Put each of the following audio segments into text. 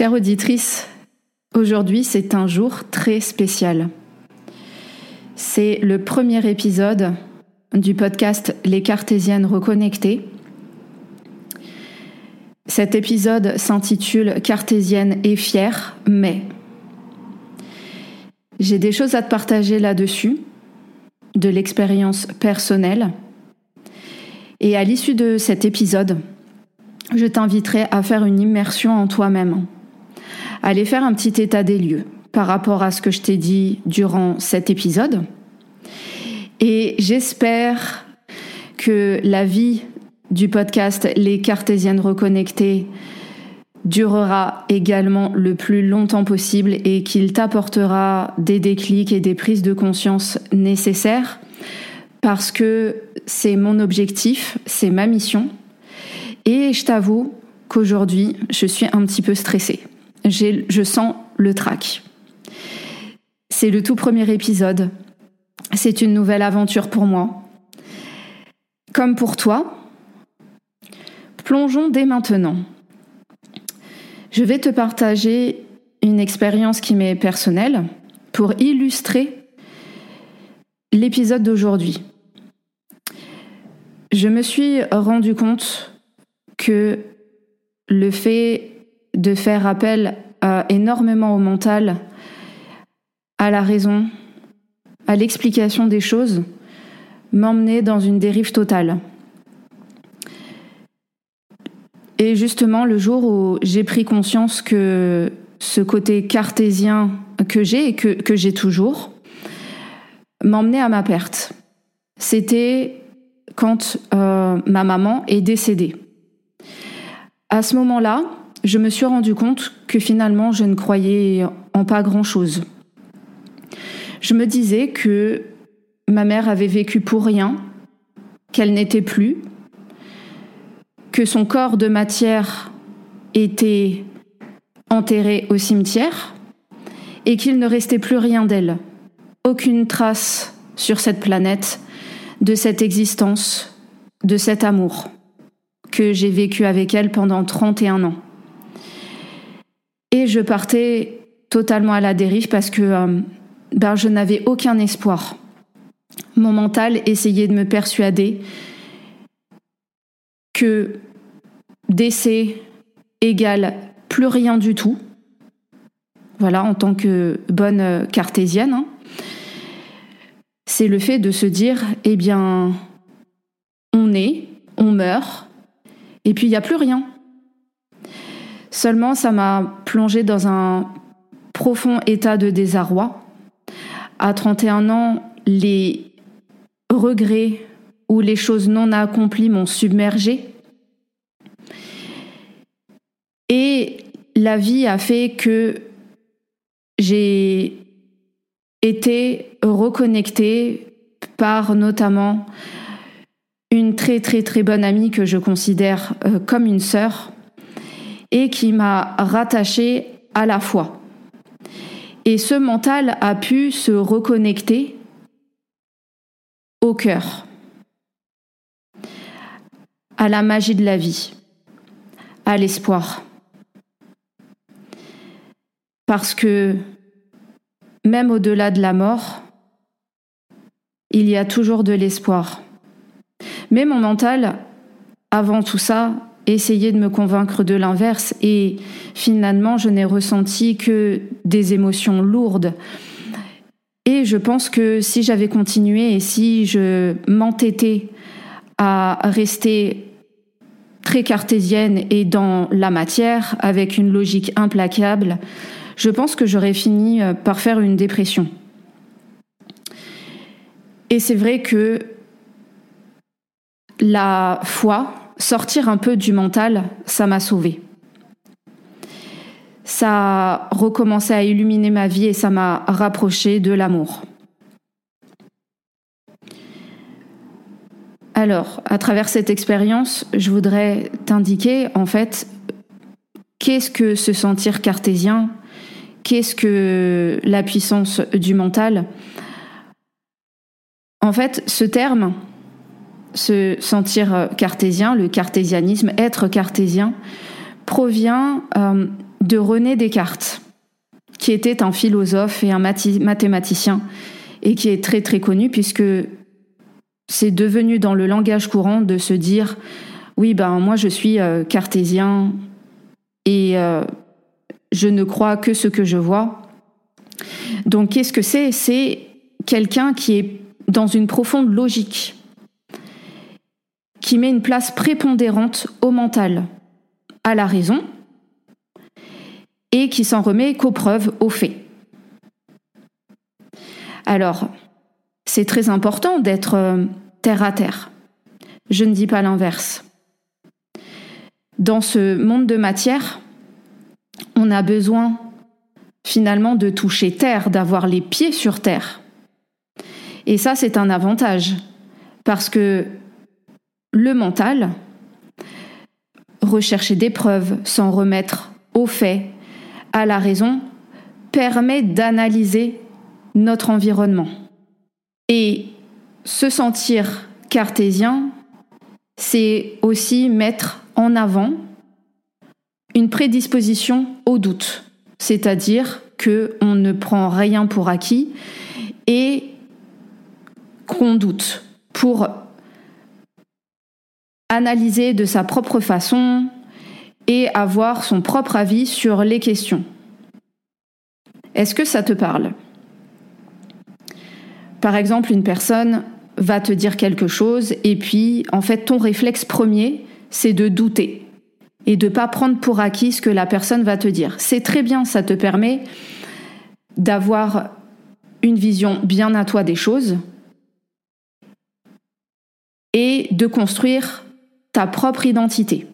Chère auditrice, aujourd'hui c'est un jour très spécial. C'est le premier épisode du podcast Les Cartésiennes reconnectées. Cet épisode s'intitule Cartésienne et fière, mais j'ai des choses à te partager là-dessus, de l'expérience personnelle. Et à l'issue de cet épisode, je t'inviterai à faire une immersion en toi-même aller faire un petit état des lieux par rapport à ce que je t'ai dit durant cet épisode. Et j'espère que la vie du podcast Les Cartésiennes reconnectées durera également le plus longtemps possible et qu'il t'apportera des déclics et des prises de conscience nécessaires parce que c'est mon objectif, c'est ma mission. Et je t'avoue qu'aujourd'hui, je suis un petit peu stressée je sens le trac. C'est le tout premier épisode. C'est une nouvelle aventure pour moi. Comme pour toi, plongeons dès maintenant. Je vais te partager une expérience qui m'est personnelle pour illustrer l'épisode d'aujourd'hui. Je me suis rendu compte que le fait de faire appel énormément au mental, à la raison, à l'explication des choses, m'emmener dans une dérive totale. Et justement, le jour où j'ai pris conscience que ce côté cartésien que j'ai et que, j'ai toujours m'emmenait à ma perte, c'était quand euh, ma maman est décédée. À ce moment-là, je me suis rendu compte que finalement je ne croyais en pas grand-chose. Je me disais que ma mère avait vécu pour rien, qu'elle n'était plus, que son corps de matière était enterré au cimetière et qu'il ne restait plus rien d'elle, aucune trace sur cette planète de cette existence, de cet amour que j'ai vécu avec elle pendant 31 ans. Et je partais totalement à la dérive parce que euh, ben, je n'avais aucun espoir. Mon mental essayait de me persuader que décès égale plus rien du tout. Voilà, en tant que bonne cartésienne. Hein. C'est le fait de se dire, eh bien, on est, on meurt, et puis il n'y a plus rien. Seulement, ça m'a plongé dans un profond état de désarroi. À 31 ans, les regrets ou les choses non accomplies m'ont submergé. Et la vie a fait que j'ai été reconnectée par notamment une très très très bonne amie que je considère euh, comme une sœur et qui m'a rattaché à la foi. Et ce mental a pu se reconnecter au cœur, à la magie de la vie, à l'espoir. Parce que même au-delà de la mort, il y a toujours de l'espoir. Mais mon mental, avant tout ça, essayait de me convaincre de l'inverse et finalement, je n'ai ressenti que des émotions lourdes. Et je pense que si j'avais continué et si je m'entêtais à rester très cartésienne et dans la matière, avec une logique implacable, je pense que j'aurais fini euh, par faire une dépression. Et c'est vrai que la foi, sortir un peu du mental, ça m'a sauvée. Ça a recommencé à illuminer ma vie et ça m'a rapproché de l'amour. Alors, à travers cette expérience, je voudrais t'indiquer en fait qu'est-ce que se sentir cartésien Qu'est-ce que la puissance du mental En fait, ce terme, se sentir cartésien, le cartésianisme, être cartésien, provient euh, de René Descartes, qui était un philosophe et un mathématicien, et qui est très très connu puisque c'est devenu dans le langage courant de se dire oui ben moi je suis euh, cartésien et euh, je ne crois que ce que je vois. Donc qu'est-ce que c'est? C'est quelqu'un qui est dans une profonde logique, qui met une place prépondérante au mental, à la raison, et qui s'en remet qu'aux preuves, aux faits. Alors, c'est très important d'être euh, terre à terre. Je ne dis pas l'inverse. Dans ce monde de matière, on a besoin finalement de toucher terre, d'avoir les pieds sur terre. Et ça, c'est un avantage, parce que le mental, rechercher des preuves, s'en remettre aux faits, à la raison, permet d'analyser notre environnement. Et se sentir cartésien, c'est aussi mettre en avant une prédisposition au doute, c'est-à-dire que on ne prend rien pour acquis et qu'on doute pour analyser de sa propre façon et avoir son propre avis sur les questions. Est-ce que ça te parle? Par exemple, une personne va te dire quelque chose et puis en fait ton réflexe premier, c'est de douter et de pas prendre pour acquis ce que la personne va te dire. C'est très bien, ça te permet d'avoir une vision bien à toi des choses et de construire ta propre identité.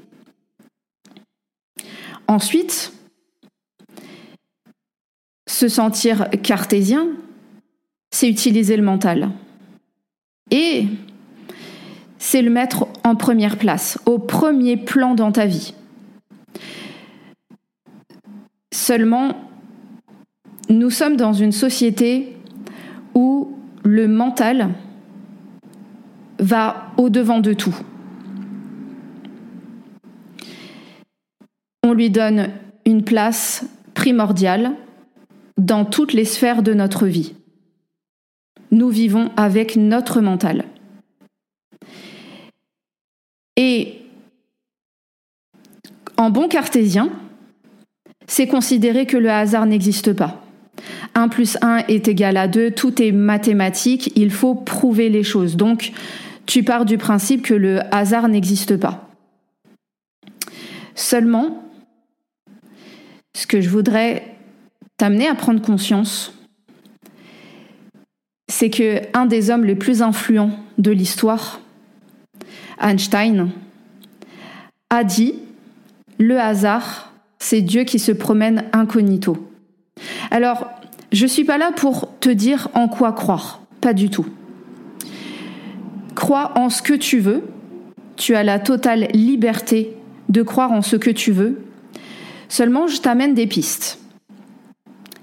Ensuite, se sentir cartésien, c'est utiliser le mental. Et c'est le mettre en première place, au premier plan dans ta vie. Seulement, nous sommes dans une société où le mental va au-devant de tout. On lui donne une place primordiale dans toutes les sphères de notre vie. Nous vivons avec notre mental. Et en bon cartésien, c'est considérer que le hasard n'existe pas. 1 plus 1 est égal à 2, tout est mathématique, il faut prouver les choses. Donc, tu pars du principe que le hasard n'existe pas. Seulement, ce que je voudrais t'amener à prendre conscience, c'est que un des hommes les plus influents de l'histoire, Einstein, a dit Le hasard, c'est Dieu qui se promène incognito. Alors, je ne suis pas là pour te dire en quoi croire, pas du tout. Crois en ce que tu veux, tu as la totale liberté de croire en ce que tu veux, seulement je t'amène des pistes.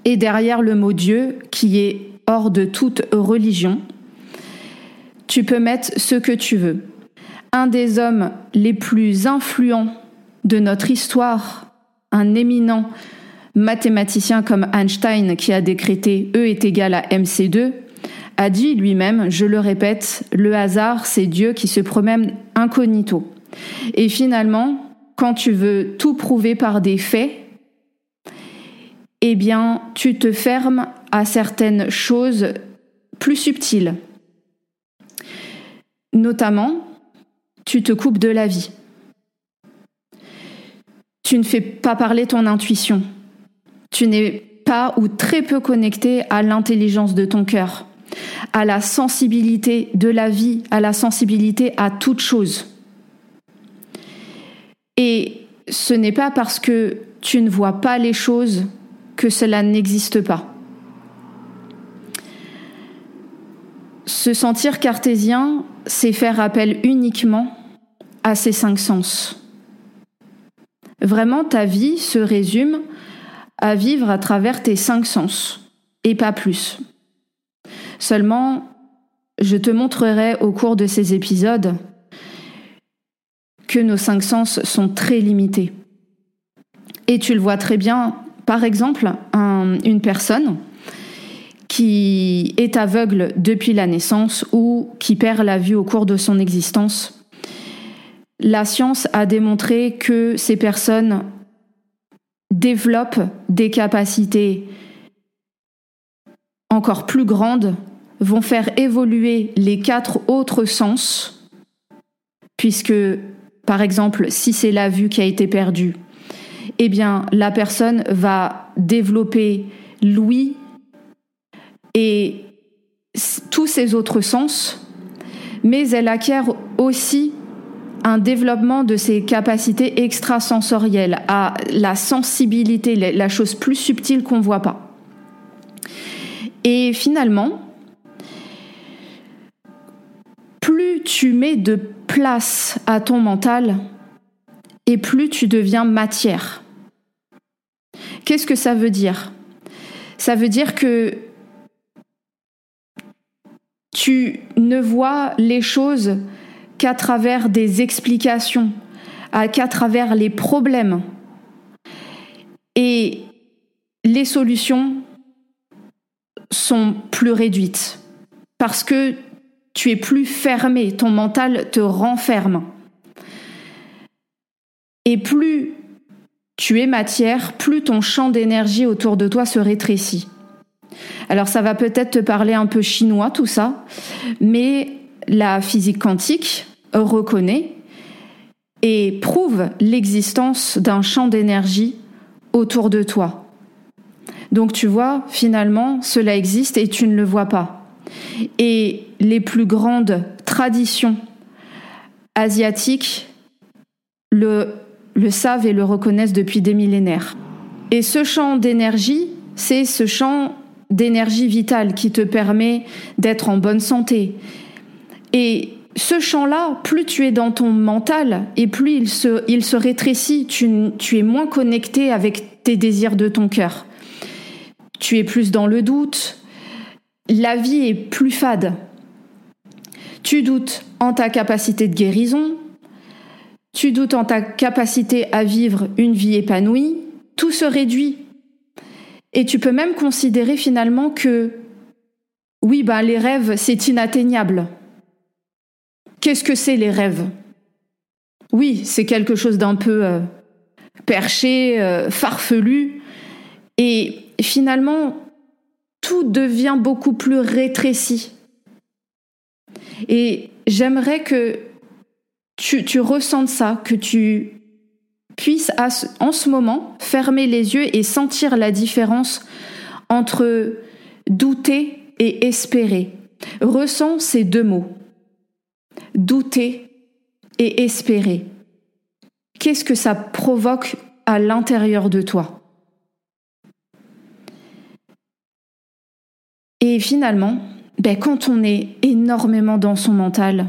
Et derrière le mot Dieu, qui est hors de toute religion, tu peux mettre ce que tu veux un des hommes les plus influents de notre histoire, un éminent mathématicien comme Einstein qui a décrété E est égal à MC2, a dit lui-même, je le répète, le hasard, c'est Dieu qui se promène incognito. Et finalement, quand tu veux tout prouver par des faits, eh bien, tu te fermes à certaines choses plus subtiles. Notamment, tu te coupes de la vie. Tu ne fais pas parler ton intuition. Tu n'es pas ou très peu connecté à l'intelligence de ton cœur, à la sensibilité de la vie, à la sensibilité à toute chose. Et ce n'est pas parce que tu ne vois pas les choses que cela n'existe pas. Se sentir cartésien, c'est faire appel uniquement à ces cinq sens. Vraiment, ta vie se résume à vivre à travers tes cinq sens, et pas plus. Seulement, je te montrerai au cours de ces épisodes que nos cinq sens sont très limités. Et tu le vois très bien, par exemple, une personne qui est aveugle depuis la naissance ou qui perd la vue au cours de son existence. La science a démontré que ces personnes développent des capacités encore plus grandes, vont faire évoluer les quatre autres sens, puisque, par exemple, si c'est la vue qui a été perdue, eh bien, la personne va développer l'ouïe et tous ses autres sens, mais elle acquiert aussi un développement de ses capacités extrasensorielles, à la sensibilité, la chose plus subtile qu'on ne voit pas. Et finalement, tu mets de place à ton mental, et plus tu deviens matière. Qu'est-ce que ça veut dire? Ça veut dire que tu ne vois les choses qu'à travers des explications, qu'à travers les problèmes. Et les solutions sont plus réduites parce que tu es plus fermé, ton mental te renferme. Et plus tu es matière, plus ton champ d'énergie autour de toi se rétrécit. Alors ça va peut-être te parler un peu chinois tout ça, mais la physique quantique reconnaît et prouve l'existence d'un champ d'énergie autour de toi. Donc tu vois, finalement, cela existe et tu ne le vois pas. Et les plus grandes traditions asiatiques le, savent et le reconnaissent depuis des millénaires. Et ce champ d'énergie, c'est ce champ d'énergie vitale qui te permet d'être en bonne santé. Et ce champ-là, plus tu es dans ton mental et plus il se, il se rétrécit, tu, tu es moins connecté avec tes désirs de ton cœur. Tu es plus dans le doute, la vie est plus fade. Tu doutes en ta capacité de guérison, tu doutes en ta capacité à vivre une vie épanouie, tout se réduit. Et tu peux même considérer finalement que oui, ben, les rêves, c'est inatteignable. Qu'est-ce que c'est les rêves? Oui, c'est quelque chose d'un peu euh, perché, euh, farfelu, et finalement, tout devient beaucoup plus rétréci. Et j'aimerais que tu, ressentes ça, que tu puisses en ce moment fermer les yeux et sentir la différence entre douter et espérer. Ressens ces deux mots douter et espérer. Qu'est-ce que ça provoque à l'intérieur de toi? Et finalement, ben, quand on est énormément dans son mental,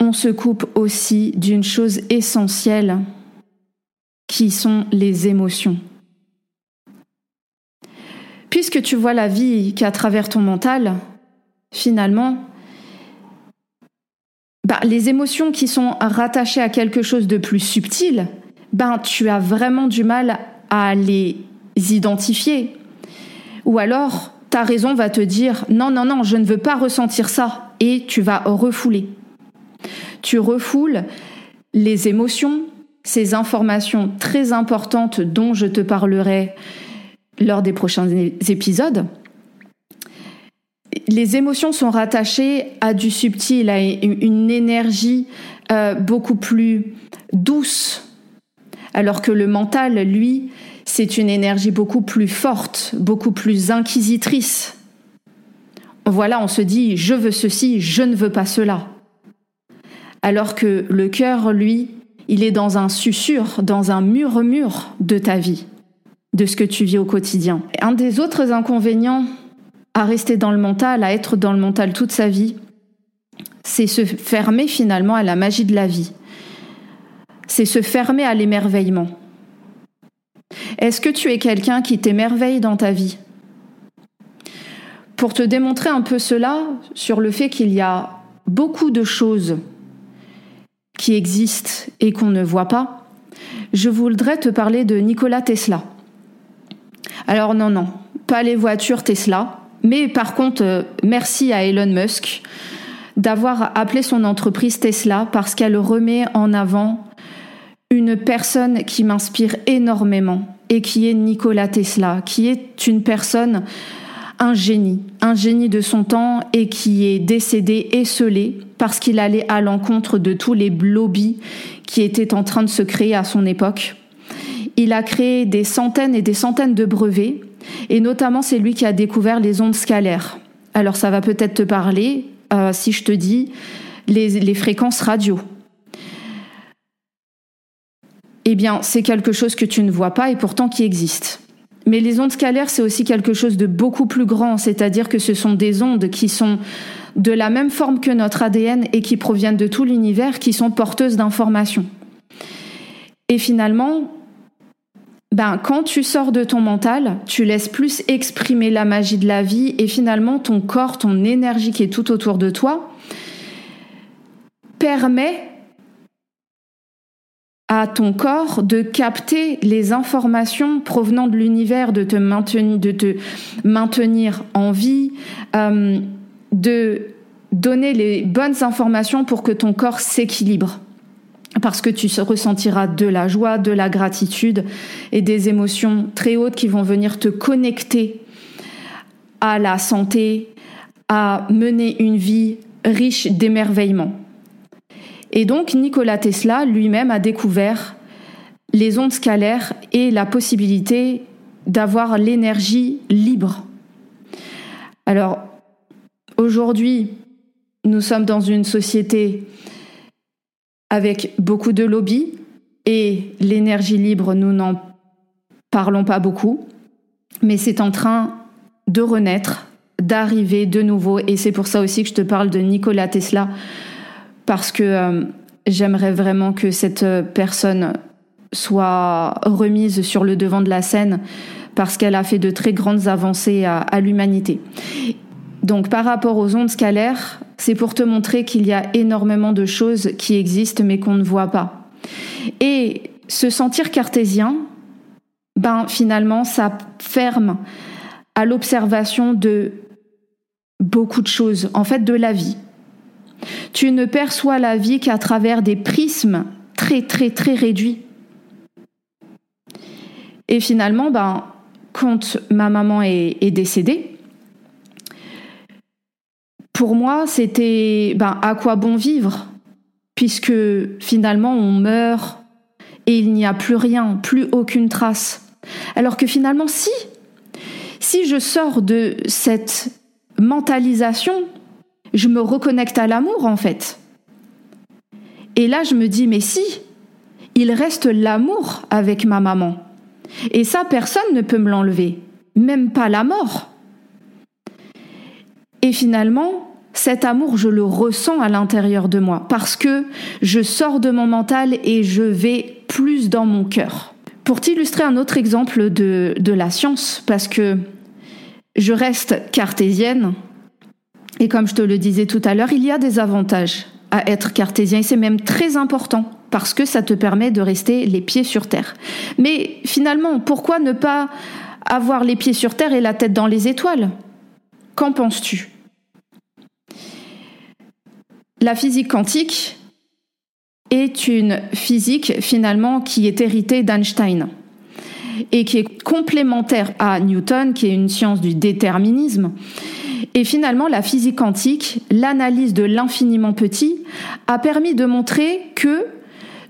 on se coupe aussi d'une chose essentielle qui sont les émotions. Puisque tu vois la vie qu'à travers ton mental, finalement, bah, les émotions qui sont rattachées à quelque chose de plus subtil, ben, tu as vraiment du mal à les identifier. Ou alors, raison va te dire non, non, non, je ne veux pas ressentir ça et tu vas refouler. Tu refoules les émotions, ces informations très importantes dont je te parlerai lors des prochains épisodes. Les émotions sont rattachées à du subtil, à une énergie euh, beaucoup plus douce, alors que le mental, lui, c'est une énergie beaucoup plus forte, beaucoup plus inquisitrice. Voilà, on se dit je veux ceci, je ne veux pas cela. Alors que le cœur, lui, il est dans un susurre, dans un murmure de ta vie, de ce que tu vis au quotidien. Un des autres inconvénients à rester dans le mental, à être dans le mental toute sa vie, c'est se fermer finalement à la magie de la vie. C'est se fermer à l'émerveillement. Est-ce que tu es quelqu'un qui t'émerveille dans ta vie? Pour te démontrer un peu cela sur le fait qu'il y a beaucoup de choses qui existent et qu'on ne voit pas, je voudrais te parler de Nikola Tesla. Alors non, non, pas les voitures Tesla, mais par contre, euh, merci à Elon Musk d'avoir appelé son entreprise Tesla parce qu'elle remet en avant une personne qui m'inspire énormément et qui est Nikola Tesla, qui est une personne, un génie, un génie de son temps et qui est décédé esselé parce qu'il allait à l'encontre de tous les lobbies qui étaient en train de se créer à son époque. Il a créé des centaines et des centaines de brevets et notamment c'est lui qui a découvert les ondes scalaires. Alors ça va peut-être te parler, euh, si je te dis les, fréquences radio Eh bien, c'est quelque chose que tu ne vois pas et pourtant qui existe. Mais les ondes scalaires, c'est aussi quelque chose de beaucoup plus grand, c'est-à-dire que ce sont des ondes qui sont de la même forme que notre ADN et qui proviennent de tout l'univers, qui sont porteuses d'informations. Et finalement, ben, quand tu sors de ton mental, tu laisses plus exprimer la magie de la vie et finalement ton corps, ton énergie qui est tout autour de toi, permet à ton corps de capter les informations provenant de l'univers, de te maintenir, en vie, euh, de donner les bonnes informations pour que ton corps s'équilibre parce que tu ressentiras de la joie, de la gratitude et des émotions très hautes qui vont venir te connecter à la santé, à mener une vie riche d'émerveillement. Et donc Nikola Tesla lui-même a découvert les ondes scalaires et la possibilité d'avoir l'énergie libre. Alors aujourd'hui, nous sommes dans une société avec beaucoup de lobbies et l'énergie libre, nous n'en parlons pas beaucoup, mais c'est en train de renaître, d'arriver de nouveau, et c'est pour ça aussi que je te parle de Nikola Tesla, parce que euh, j'aimerais vraiment que cette personne soit remise sur le devant de la scène, parce qu'elle a fait de très grandes avancées à l'humanité. Donc par rapport aux ondes scalaires, c'est pour te montrer qu'il y a énormément de choses qui existent mais qu'on ne voit pas. Et se sentir cartésien, ben finalement ça ferme à l'observation de beaucoup de choses, en fait de la vie. Tu ne perçois la vie qu'à travers des prismes très très très réduits. Et finalement, ben, quand ma maman est décédée, pour moi, c'était ben, à quoi bon vivre Puisque finalement, on meurt et il n'y a plus rien, plus aucune trace. Alors que finalement, si, si je sors de cette mentalisation, je me reconnecte à l'amour en fait. Et là, je me dis, mais si, il reste l'amour avec ma maman. Et ça, personne ne peut me l'enlever, même pas la mort. Et finalement, cet amour, je le ressens à l'intérieur de moi parce que je sors de mon mental et je vais plus dans mon cœur. Pour t'illustrer un autre exemple de, de la science, parce que je reste cartésienne, et comme je te le disais tout à l'heure, il y a des avantages à être cartésien, et c'est même très important, parce que ça te permet de rester les pieds sur terre. Mais finalement, pourquoi ne pas avoir les pieds sur terre et la tête dans les étoiles? Qu'en penses-tu? La physique quantique est une physique finalement qui est héritée d'Einstein et qui est complémentaire à Newton, qui est une science du déterminisme. Et finalement, la physique quantique, l'analyse de l'infiniment petit, a permis de montrer que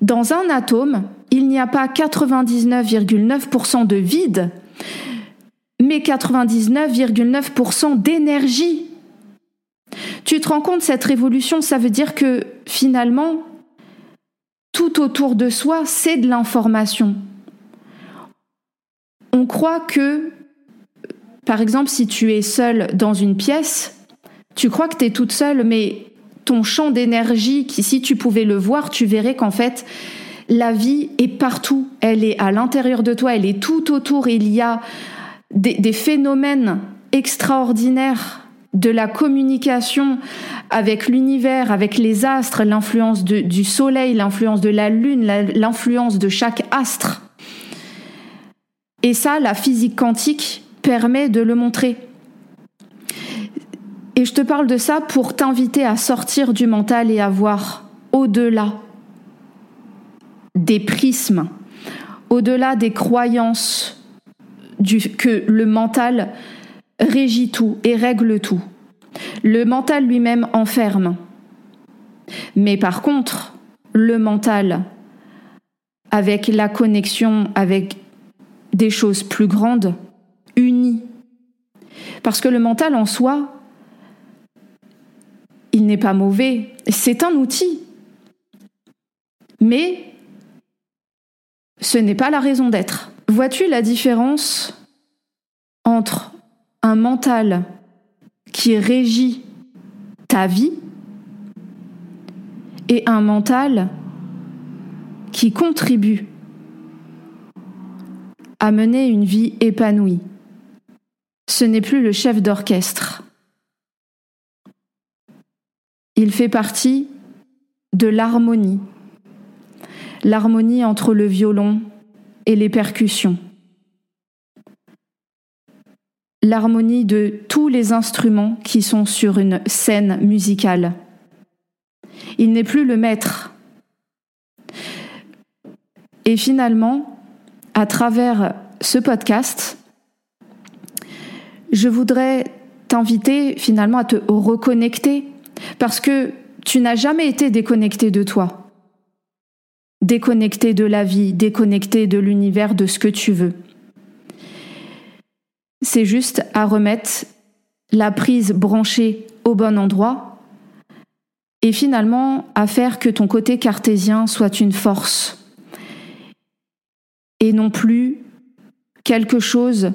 dans un atome, il n'y a pas 99,9% de vide, mais 99,9% d'énergie. Tu te rends compte, cette révolution, ça veut dire que finalement, tout autour de soi, c'est de l'information. On croit que, par exemple, si tu es seule dans une pièce, tu crois que tu es toute seule, mais ton champ d'énergie, qui si tu pouvais le voir, tu verrais qu'en fait, la vie est partout. Elle est à l'intérieur de toi, elle est tout autour. Il y a des, phénomènes extraordinaires de la communication avec l'univers, avec les astres, l'influence du soleil, l'influence de la lune, l'influence de chaque astre. Et ça, la physique quantique permet de le montrer. Et je te parle de ça pour t'inviter à sortir du mental et à voir au-delà des prismes, au-delà des croyances du, que le mental régit tout et règle tout. Le mental lui-même enferme. Mais par contre, le mental, avec la connexion avec des choses plus grandes, unit. Parce que le mental en soi, il n'est pas mauvais, c'est un outil. Mais ce n'est pas la raison d'être. Vois-tu la différence entre un mental qui régit ta vie et un mental qui contribue à mener une vie épanouie. Ce n'est plus le chef d'orchestre. Il fait partie de l'harmonie, l'harmonie entre le violon et les percussions, l'harmonie de tous les instruments qui sont sur une scène musicale. Il n'est plus le maître. Et finalement, à travers ce podcast, je voudrais t'inviter finalement à te reconnecter parce que tu n'as jamais été déconnecté de toi, déconnecté de la vie, déconnecté de l'univers, de ce que tu veux. C'est juste à remettre la prise branchée au bon endroit et finalement à faire que ton côté cartésien soit une force et non plus quelque chose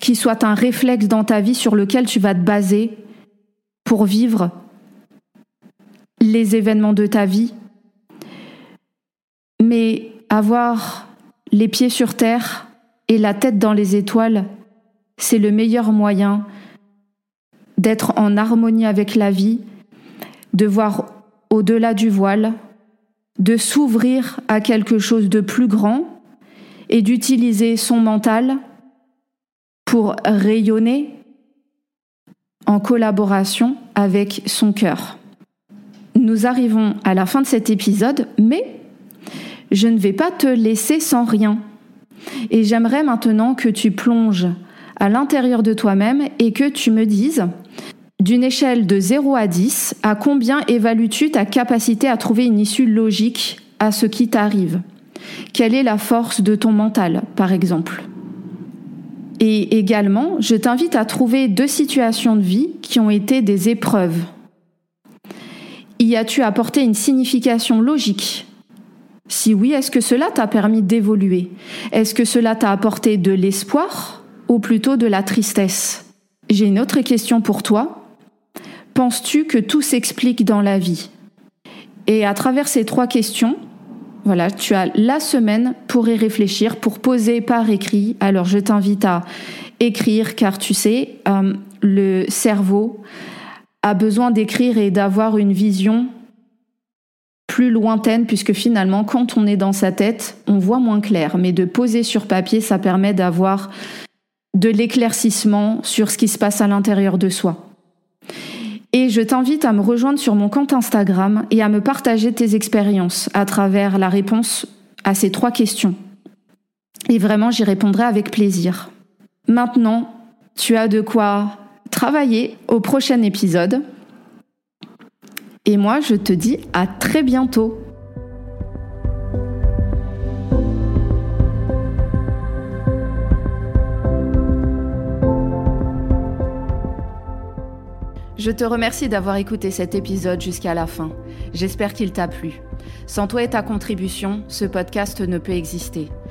qui soit un réflexe dans ta vie sur lequel tu vas te baser pour vivre les événements de ta vie, mais avoir les pieds sur terre et la tête dans les étoiles, c'est le meilleur moyen d'être en harmonie avec la vie, de voir au-delà du voile, de s'ouvrir à quelque chose de plus grand et d'utiliser son mental pour rayonner en collaboration avec son cœur. Nous arrivons à la fin de cet épisode, mais je ne vais pas te laisser sans rien. Et j'aimerais maintenant que tu plonges à l'intérieur de toi-même et que tu me dises, d'une échelle de 0 à 10, à combien évalues-tu ta capacité à trouver une issue logique à ce qui t'arrive? Quelle est la force de ton mental, par exemple? Et également, je t'invite à trouver deux situations de vie qui ont été des épreuves. Y as-tu apporté une signification logique? Si oui, est-ce que cela t'a permis d'évoluer? Est-ce que cela t'a apporté de l'espoir ou plutôt de la tristesse? J'ai une autre question pour toi. Penses-tu que tout s'explique dans la vie? Et à travers ces trois questions, voilà, tu as la semaine pour y réfléchir, pour poser par écrit. Alors je t'invite à écrire car tu sais, euh, le cerveau a besoin d'écrire et d'avoir une vision plus lointaine puisque finalement quand on est dans sa tête, on voit moins clair. Mais de poser sur papier, ça permet d'avoir de l'éclaircissement sur ce qui se passe à l'intérieur de soi. Et je t'invite à me rejoindre sur mon compte Instagram et à me partager tes expériences à travers la réponse à ces trois questions. Et vraiment, j'y répondrai avec plaisir. Maintenant, tu as de quoi travailler au prochain épisode. Et moi, je te dis à très bientôt. Je te remercie d'avoir écouté cet épisode jusqu'à la fin. J'espère qu'il t'a plu. Sans toi et ta contribution, ce podcast ne peut exister.